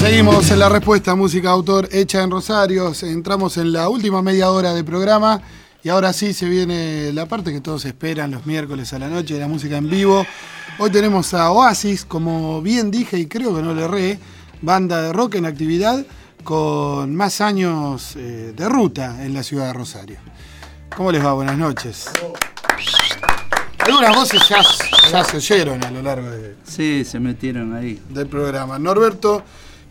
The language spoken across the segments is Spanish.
Seguimos en la respuesta música autor hecha en Rosario. Entramos en la última media hora de programa y ahora sí se viene la parte que todos esperan los miércoles a la noche de la música en vivo. Hoy tenemos a Oasis, como bien dije y creo que no le erré, banda de rock en actividad con más años eh, de ruta en la ciudad de Rosario. ¿Cómo les va? Buenas noches. Algunas voces ya, ya se oyeron a lo largo de, Sí, se metieron ahí. del programa. Norberto,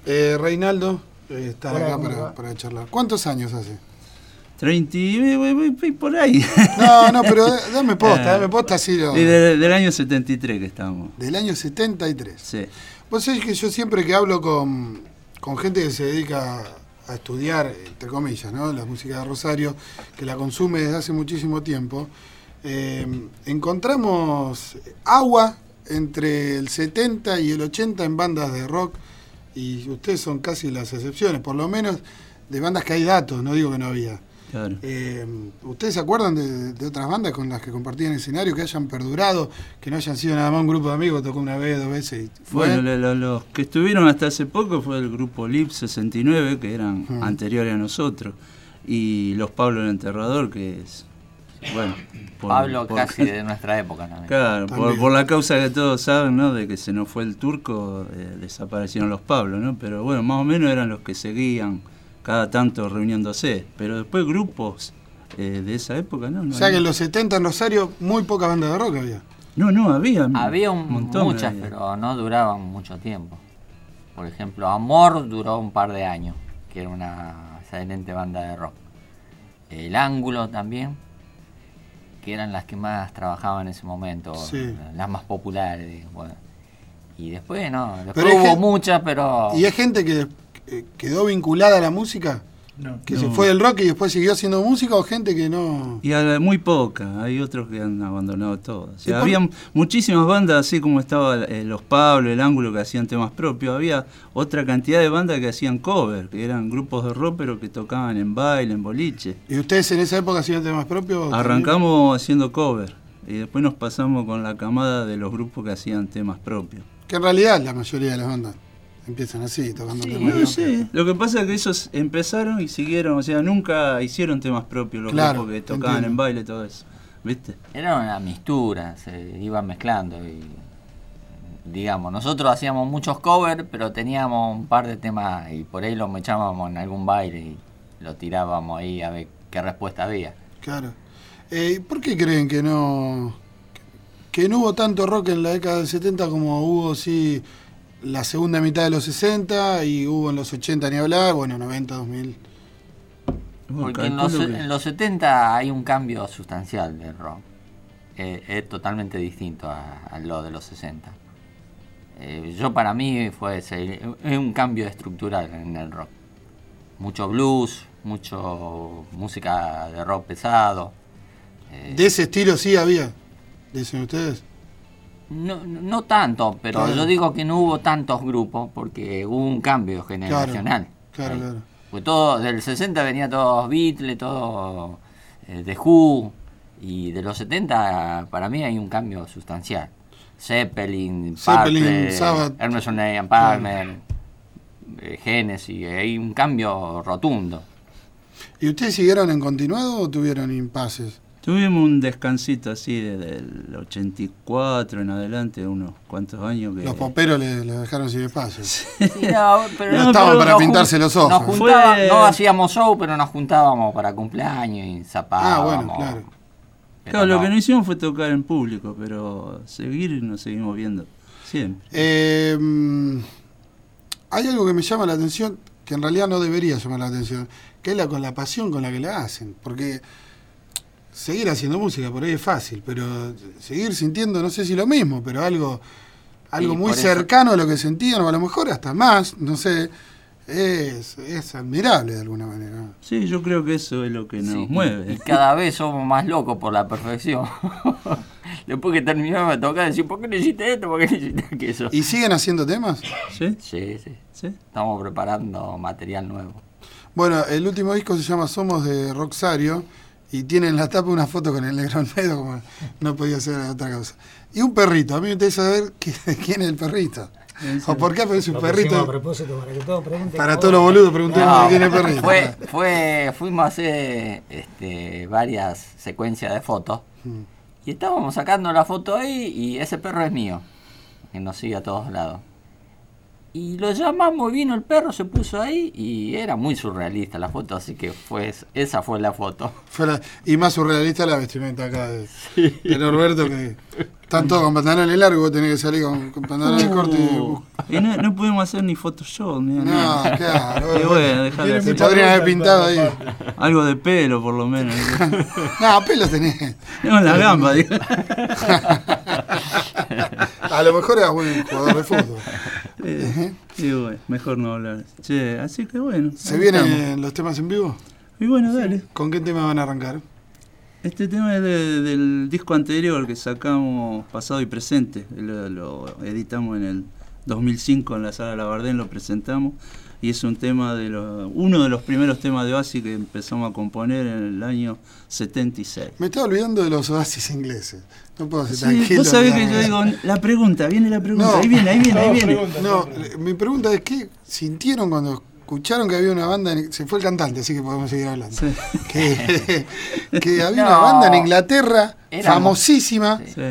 eh, Reinaldo, eh, están acá para charlar. ¿Cuántos años hace? 30 y voy- voy- por ahí. No, no, pero da- dame posta, Eh, dame posta así lo- Y de- del año 73 que estamos. Del año 73. Sí. Vos sabés que yo siempre que hablo con, con gente que se dedica a estudiar, entre comillas, ¿no? la música de Rosario, que la consume desde hace muchísimo tiempo, eh, encontramos agua entre el 70 y el 80 en bandas de rock, y ustedes son casi las excepciones, por lo menos de bandas que hay datos, no digo que no había. Claro. Eh, ¿Ustedes se acuerdan de, de otras bandas con las que compartían escenario que hayan perdurado, que no hayan sido nada más un grupo de amigos, tocó una vez, dos veces y fue? Bueno, lo- lo- los que estuvieron hasta hace poco fue el grupo LIP 69, que eran anteriores a nosotros, y los Pablo el Enterrador, que es. Bueno. por- Pablo por- casi de nuestra época también. Claro, por la causa que todos saben, ¿no? De que se nos fue el turco, eh, desaparecieron los Pablos, ¿no? Pero bueno, más o menos eran los que seguían cada tanto reuniéndose. Pero después grupos eh, de esa época, ¿no? No, o sea que en los 70 en Rosario muy pocas bandas de rock había. no, no, había. Había un- montón, muchas, había. pero no duraban mucho tiempo. Por ejemplo, Amor duró un par de años, que era una excelente banda de rock. El Ángulo también, que eran las que más trabajaban en ese momento, Sí. las más populares. bueno. Y después, no, después Pero hubo muchas, pero... ¿Y hay gente que eh, quedó vinculada a la música? ¿Que se fue del rock y después siguió haciendo música o gente que no...? Y a- muy poca, hay otros que han abandonado todo. O sea, ¿Y por- había muchísimas bandas, así como estaba eh, Los Pablo, El Ángulo, que hacían temas propios. Había otra cantidad de bandas que hacían cover, que eran grupos de rock, pero que tocaban en baile, en boliche. ¿Y ustedes en esa época hacían temas propios? también? Arrancamos haciendo cover y después nos pasamos con la camada de los grupos que hacían temas propios. Que en realidad la mayoría de las bandas empiezan así, tocando temas No propios. sé, Lo que pasa es que esos empezaron y siguieron, o sea, nunca hicieron temas propios los Claro, grupos que tocaban entiendo. en baile y todo eso. ¿Viste? Era una mistura, se iban mezclando y digamos, nosotros hacíamos muchos covers, pero teníamos un par de temas y por ahí los echábamos en algún baile y lo tirábamos ahí a ver qué respuesta había. Claro. Eh, ¿Por qué creen que no que no hubo tanto rock en la década del 70 como hubo sí la segunda mitad de los 60 y hubo en los 80 ni hablar, bueno, 90, 2000? Bueno, Porque en los, en los 70 hay un cambio sustancial del rock. Eh, es totalmente distinto a, a lo de los 60. Eh, yo para mí fue ese, es un cambio estructural en el rock. Mucho blues, mucho música de rock pesado. Eh, De ese estilo sí había, dicen ustedes. No, no tanto, pero Claro. yo digo que no hubo tantos grupos porque hubo un cambio generacional. claro, Ahí. claro. Pues todo, del 60 venía todos Beatles, todo eh, The Who, y de los 70 para mí hay un cambio sustancial. Zeppelin, Zeppelin, Sabbath. And Palmer, eh, Genesis, hay un cambio rotundo. ¿Y ustedes siguieron en continuado o tuvieron impases? Tuvimos un descansito así desde el 84 en adelante, unos cuantos años que... Los poperos le, le dejaron sin espacio. Sí, no, pero No no- estaban para pintarse los ojos. nos Fue- No hacíamos show, pero nos juntábamos para cumpleaños y Ah, zapábamos. bueno, claro. Pero Claro, lo que no hicimos fue tocar en público, pero seguir nos seguimos viendo siempre. Eh, mm, hay algo que me llama la atención, que en realidad no debería llamar la atención, que es la con la pasión con la que la hacen. Porque seguir haciendo música por ahí es fácil, pero seguir sintiendo, no sé si lo mismo, pero algo, algo Sí, muy cercano a lo que sentían, o a lo mejor hasta más, no sé. es, es admirable de alguna manera. Sí, yo creo que eso es lo que nos Sí, mueve. Y, cada vez somos más locos por la perfección. Después que terminamos me toca decir, ¿por qué no hiciste esto? ¿Por qué no hiciste aquello? ¿Y siguen haciendo temas? ¿Sí? Sí, sí. ¿Sí? Estamos preparando material nuevo. Bueno, el último disco se llama Somos de Roxario y tiene en la tapa una foto con el negro Almedo, como no podía ser otra cosa. Y un perrito, a mí me interesa saber qué- quién es el perrito. O por qué aparece un Lo pusimos a perrito. propósito para que todos pregunten. Para cómo- todos los boludos, preguntemos No, quién es el perrito. fue, fue, fuimos a hacer este, varias secuencias de fotos Mm. y estábamos sacando la foto ahí y ese perro es mío, que nos sigue a todos lados. Y lo llamamos, vino el perro, se puso ahí y era muy surrealista la foto, así que fue esa fue la foto. Fue la- y más surrealista la vestimenta acá de, de Norberto, que están todos con pantalones largos, vos tenés que salir con, con pantalones cortos. y- Uh, y no, no pudimos hacer ni Photoshop, ni No, nada. claro. Y bueno, podrían haber pintado ahí. Algo de pelo, por lo menos. No, pelo tenés. No, en la gamba, digo. A lo mejor era buen jugador de fútbol. Eh, y bueno, mejor no hablar. Che, así que bueno. ¿Se vienen estamos. los temas en vivo? Y bueno, dale. ¿Con qué tema van a arrancar? Este tema es de- del disco anterior que sacamos pasado y presente. Lo, lo editamos en el 2005 en la sala Labardén, lo presentamos. Y es un tema de los, uno de los primeros temas de Oasis que empezamos a componer en el año 76. Me estaba olvidando de los oasis ingleses. No puedo ser Sí, tranquilo. vos sabés que yo digo, la pregunta, viene la pregunta, No. ahí viene, ahí viene, ahí No, viene. pregunta. No, eh, mi pregunta es: ¿qué sintieron cuando escucharon que había una banda? en- se fue el cantante, así que podemos seguir hablando. Sí. Que, que había No. una banda en Inglaterra Éramos- famosísima Sí.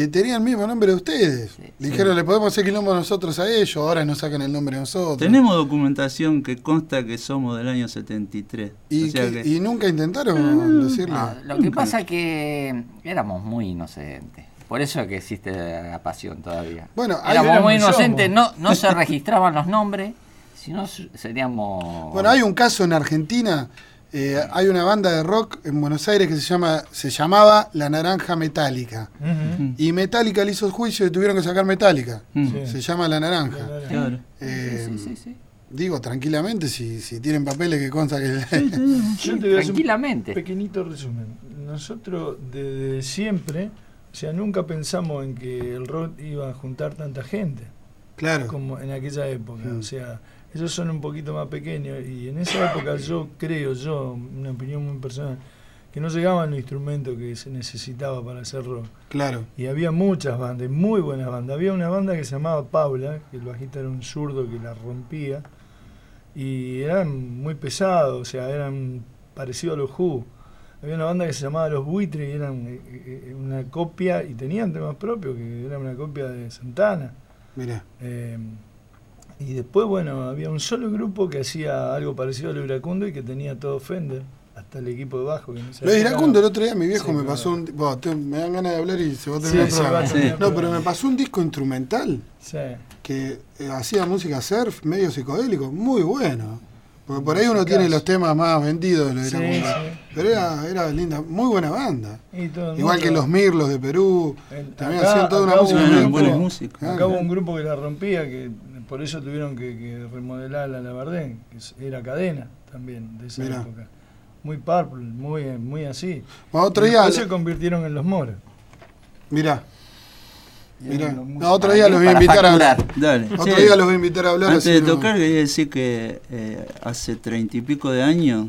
Que tenía el mismo nombre de ustedes. Sí. Dijeron, le podemos hacer quilombo nosotros a ellos, ahora nos sacan el nombre a nosotros. Tenemos documentación que consta que somos del año 73. Y, o sea que- que- y nunca intentaron decirle. No, lo que pasa es que éramos muy inocentes. Por eso es que existe la pasión todavía. Bueno, éramos muy somos. inocentes, no, no se registraban los nombres, sino su- seríamos... Bueno, hay un caso en Argentina. Eh, hay una banda de rock en Buenos Aires que se llama se llamaba La Naranja Metálica. Y Metallica le hizo el juicio y tuvieron que sacar Metálica. Mm. Se llama La Naranja. Claro. Eh, Sí, sí, sí. Digo, tranquilamente, si, si tienen papeles que consta que... Yo te voy a hacer un Tranquilamente. pequeñito resumen. Nosotros desde siempre, o sea, nunca pensamos en que el rock iba a juntar tanta gente claro. como en aquella época. Mm. O sea, ellos son un poquito más pequeños y en esa época yo creo, yo, una opinión muy personal, que no llegaban los instrumentos que se necesitaba para hacer rock. Claro. Y había muchas bandas, muy buenas bandas. Había una banda que se llamaba Paula, que el bajista era un zurdo que la rompía. Y eran muy pesados, o sea, eran parecidos a los Who. Había una banda que se llamaba Los Buitres y eran eh, eh, una copia, y tenían temas propios, que era una copia de Santana. Mira. Eh, y después, bueno, había un solo grupo que hacía algo parecido a lo iracundo y que tenía todo Fender, hasta el equipo de bajo. Que esa Lo de Iracundo el otro día mi viejo Sí, me claro. pasó un... Bueno, te- me dan ganas de hablar y se va a Sí, el programa. terminar No, pero me pasó un disco instrumental que eh, hacía música surf, medio psicodélico, muy bueno. Porque por ahí uno tiene los temas más vendidos de Sí, sí. Pero era, era linda, muy buena banda. Igual que los Mirlos de Perú, El- también acá- hacían toda una música hubo un grupo- músicos. Ah, Acá hubo un grupo que la rompía, que por eso tuvieron que, que remodelar la Labardén, que era cadena también de esa Mirá. época. Muy purple, muy, muy así. Bueno, otro Y día, después se convirtieron en los moros. mirá, mirá. Los. No, otro ¿Para día los voy a invitar a hablar. Dale. Otro día los voy a invitar a hablar. Antes de no- tocar, quería decir que eh, hace treinta y pico de años,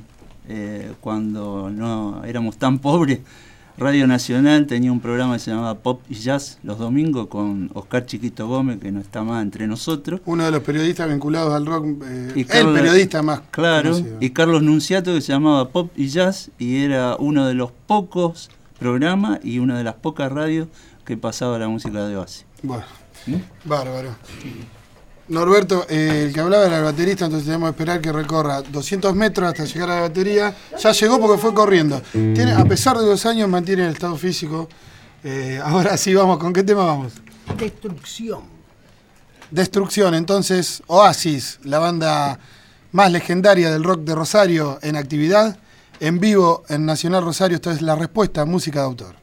eh, cuando no éramos tan pobres, Radio Nacional tenía un programa que se llamaba Pop y Jazz los domingos con Oscar Chiquito Gómez, que no está más entre nosotros. Uno de los periodistas vinculados al rock, eh, Y el Carlos- periodista más Claro, conocido. y Carlos Nunciato que se llamaba Pop y Jazz y era uno de los pocos programas y una de las pocas radios que pasaba la música de Oasis. Bueno, ¿Mm? bárbaro. Norberto, eh, el que hablaba era el baterista, entonces tenemos que esperar que recorra 200 metros hasta llegar a la batería. Ya llegó porque fue corriendo. Tiene, a pesar de los años, mantiene el estado físico. Eh, ahora sí, vamos, ¿con qué tema vamos? Destrucción. Destrucción, entonces, Oasis, la banda más legendaria del rock de Rosario en actividad. En vivo en Nacional Rosario, esta es la respuesta, música de autor.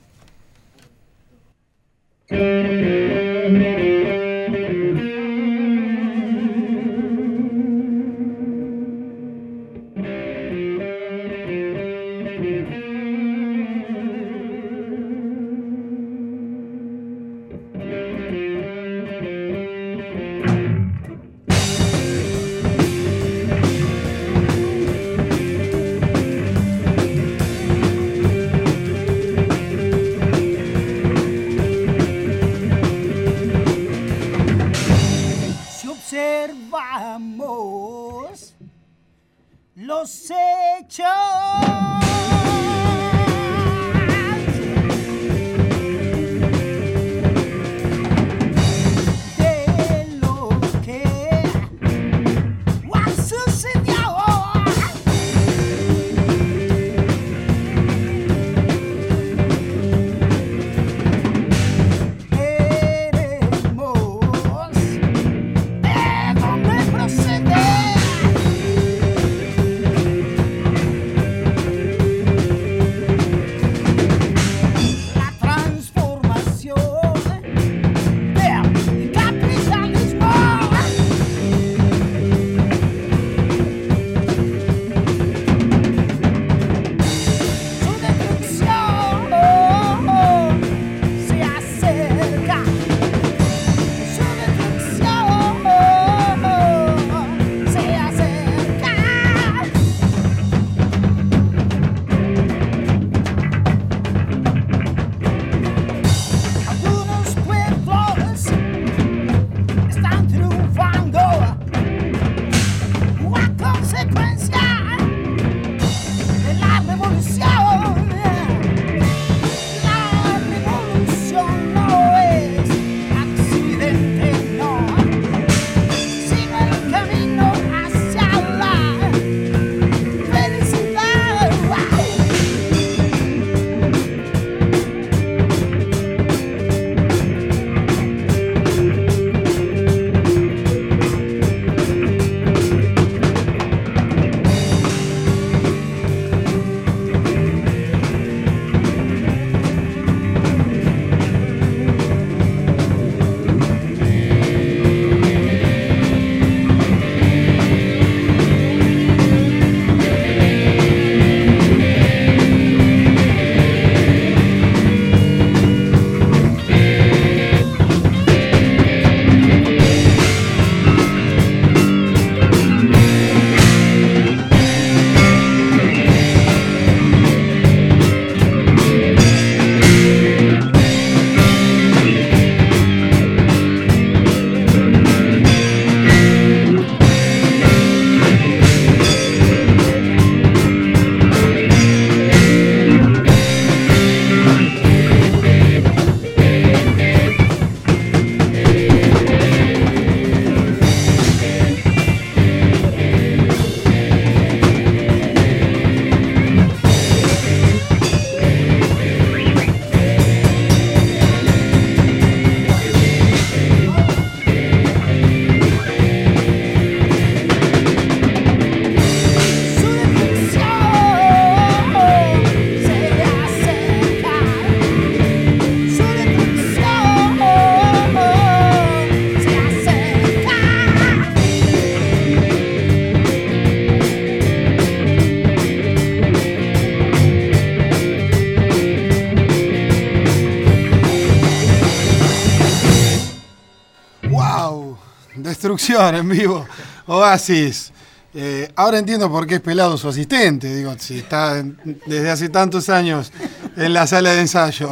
En vivo. Oasis. Eh, ahora entiendo por qué es pelado su asistente. Digo, si está en- desde hace tantos años en la sala de ensayo,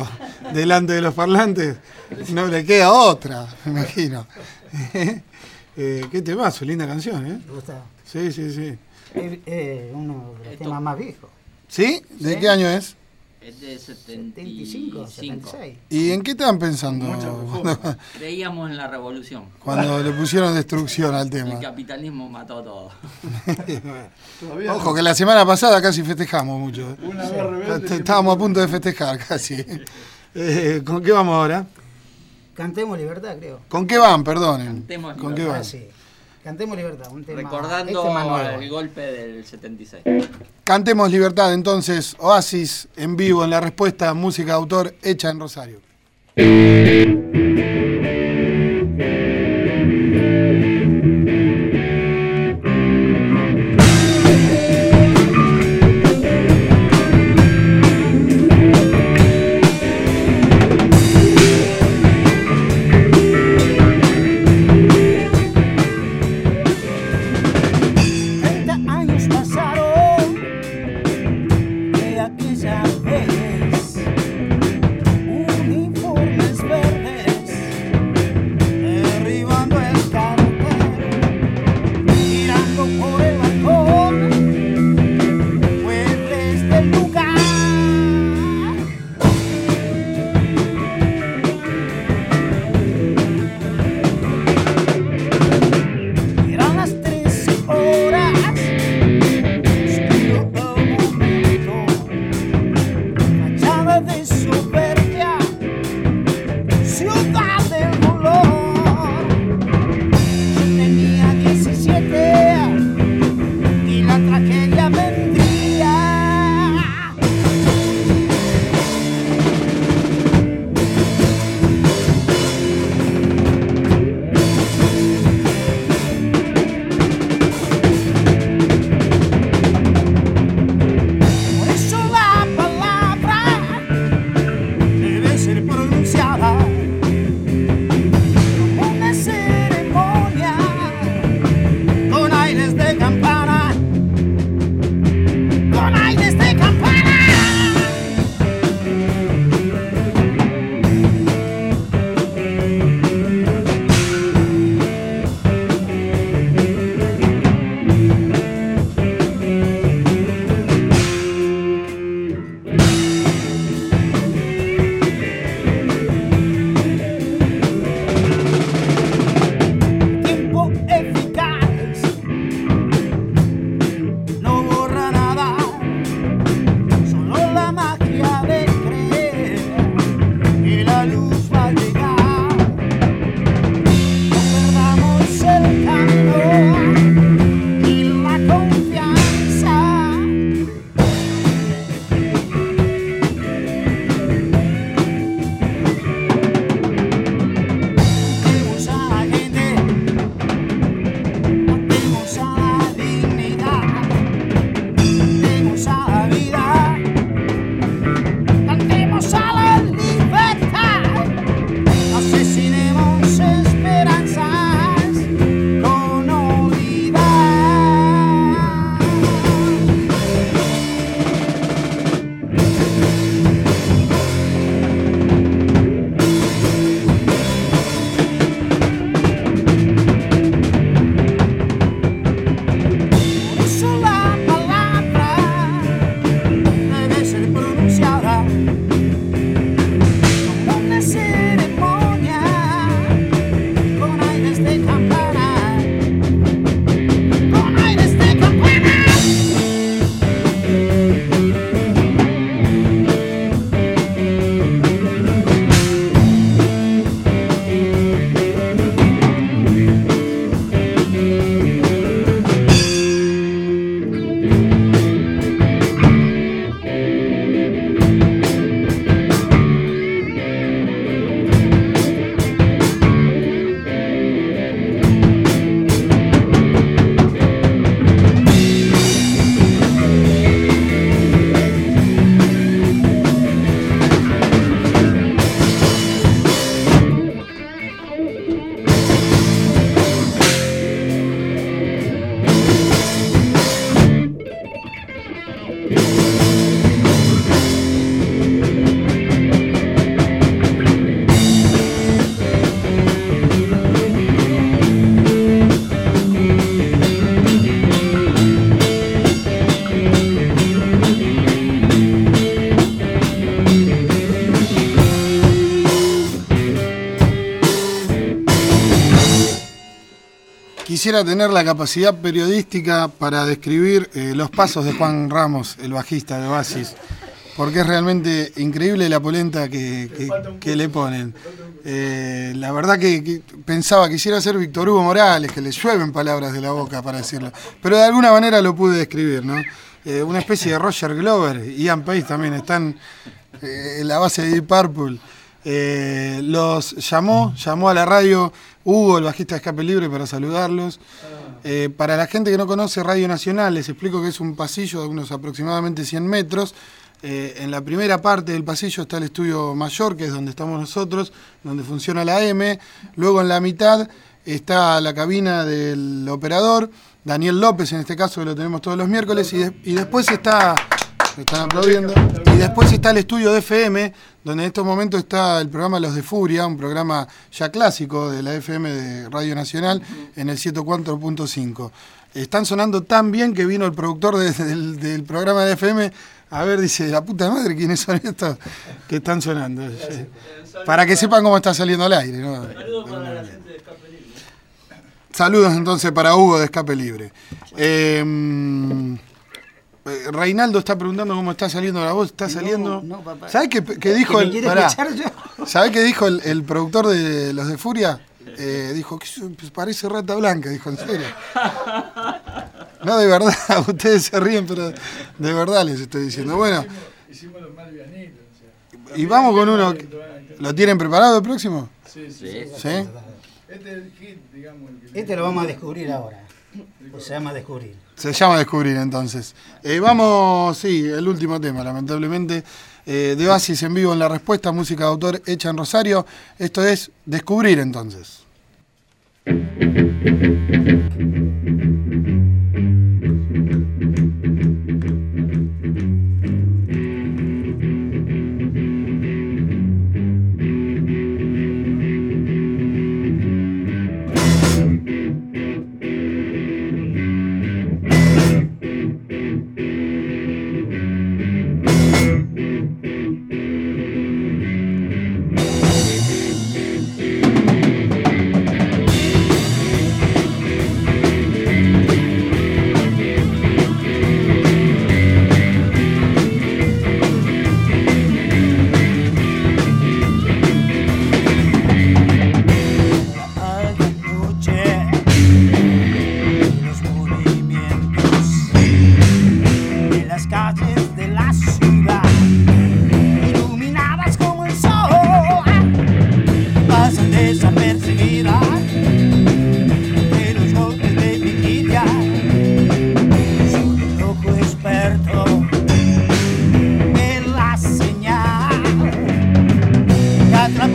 delante de los parlantes, no le queda otra, me imagino. Eh, ¿Qué temazo? Linda canción, ¿eh? Sí, sí, sí. Es eh, uno de los Esto- temas más viejos. ¿Sí? ¿De Sí. qué año es? Es de 75, 75. 76. ¿Y en qué estaban pensando cuando, Creíamos en la revolución. cuando le pusieron destrucción al El tema? capitalismo mató todo. Ojo, que la semana pasada casi festejamos mucho. ¿eh? una vez rebelde. Estábamos a punto de festejar casi. Eh, ¿Con qué vamos ahora? Cantemos Libertad, creo. ¿Con qué van, perdonen? Cantemos ¿Con qué Ah, van? sí. Cantemos Libertad, un tema. Recordando este el golpe del 76. Cantemos Libertad, entonces, Oasis en vivo en la respuesta, música de autor hecha en Rosario. Quisiera tener la capacidad periodística para describir eh, los pasos de Juan Ramos, el bajista de Oasis, porque es realmente increíble la polenta que, le ponen. Eh, la verdad que, que pensaba, quisiera ser Víctor Hugo Morales, que le llueven palabras de la boca para decirlo, pero de alguna manera lo pude describir, ¿no? Eh, una especie de Roger Glover, Ian Pace también están en la base de Deep Purple. Eh, los llamó, llamó a la radio Hugo, el bajista de Escape Libre, para saludarlos. Eh, para la gente que no conoce Radio Nacional, les explico que es un pasillo de unos aproximadamente 100 metros. Eh, en la primera parte del pasillo está el estudio mayor, que es donde estamos nosotros, donde funciona la M. Luego en la mitad está la cabina del operador, Daniel López en este caso, que lo tenemos todos los miércoles. Y, de- y después está, están aplaudiendo, y después está el estudio de FM, donde en estos momentos está el programa Los de Furia, un programa ya clásico de la FM de Radio Nacional, en el 104.5. Están sonando tan bien que vino el productor de- del, del programa de FM a ver, dice, la puta madre, ¿quiénes son estos que están sonando? Para que sepan cómo está saliendo al aire. ¿no? Saludos entonces para Hugo de Escape Libre. Eh, Reinaldo está preguntando cómo está saliendo la voz. ¿Está saliendo? no, papá. ¿Sabes qué, qué dijo ¿Que me el, quiere pará. escuchar yo? ¿Sabés qué dijo el, el productor de los de Furia? Eh, dijo pues, parece rata blanca, dijo, en serio. No, de verdad, ustedes se ríen, pero de verdad les estoy diciendo. Bueno, Hicimos los malvianitos. O sea. y vamos con uno. ¿Lo tienen preparado el próximo? Sí, sí. Sí. ¿Sí? Este es el hit, digamos. El que Este lo vamos a descubrir ahora. Se llama descubrir. Se llama Descubrir entonces. Eh, vamos, sí, el último tema, lamentablemente. Eh, de Oasis en vivo en la respuesta, música de autor hecha en Rosario. Esto es Descubrir entonces.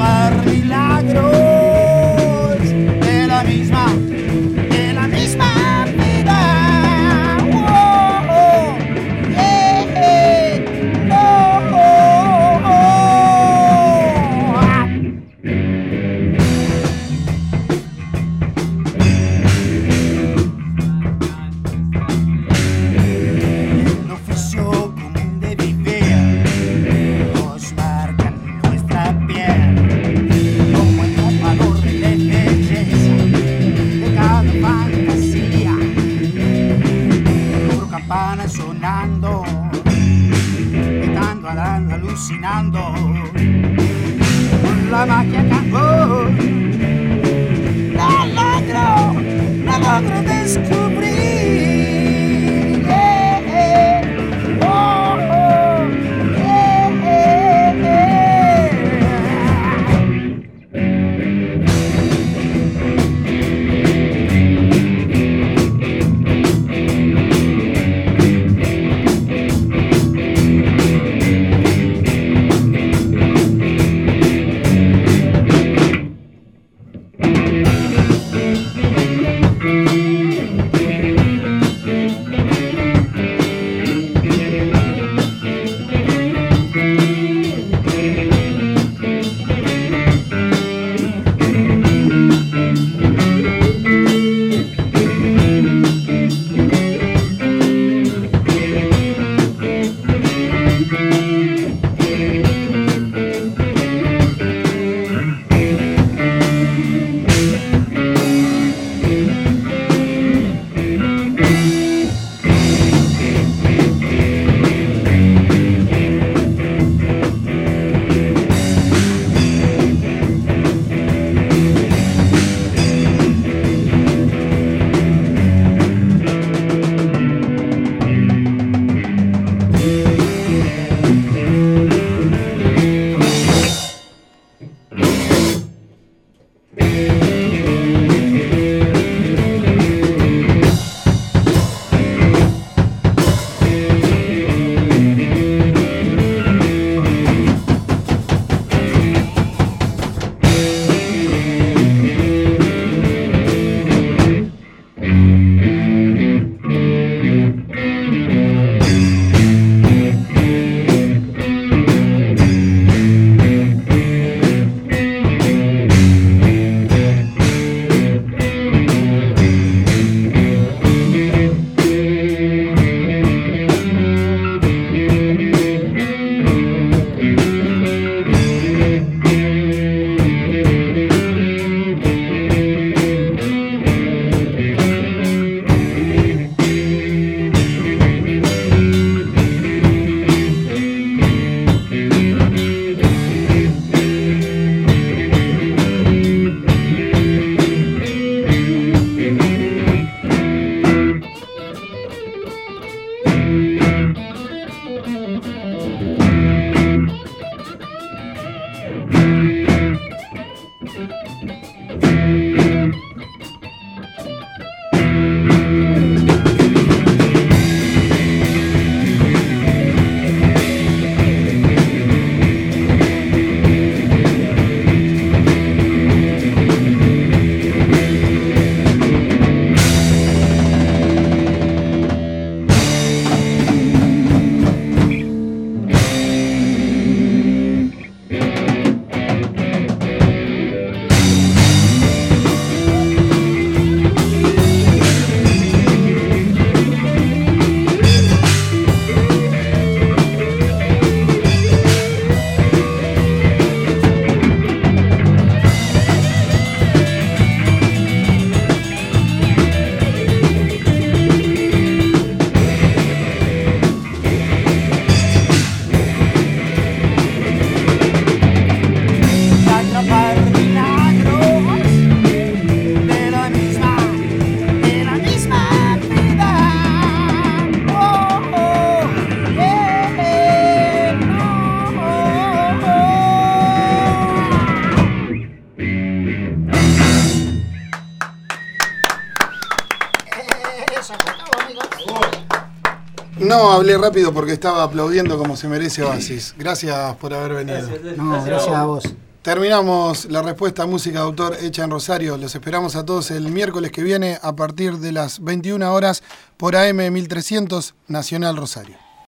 Y Rápido porque estaba aplaudiendo como se merece Oasis. Gracias por haber venido. No, gracias a vos. Terminamos la respuesta a música de autor hecha en Rosario. Los esperamos a todos el miércoles que viene a partir de las 21 horas por AM 1300 Nacional Rosario.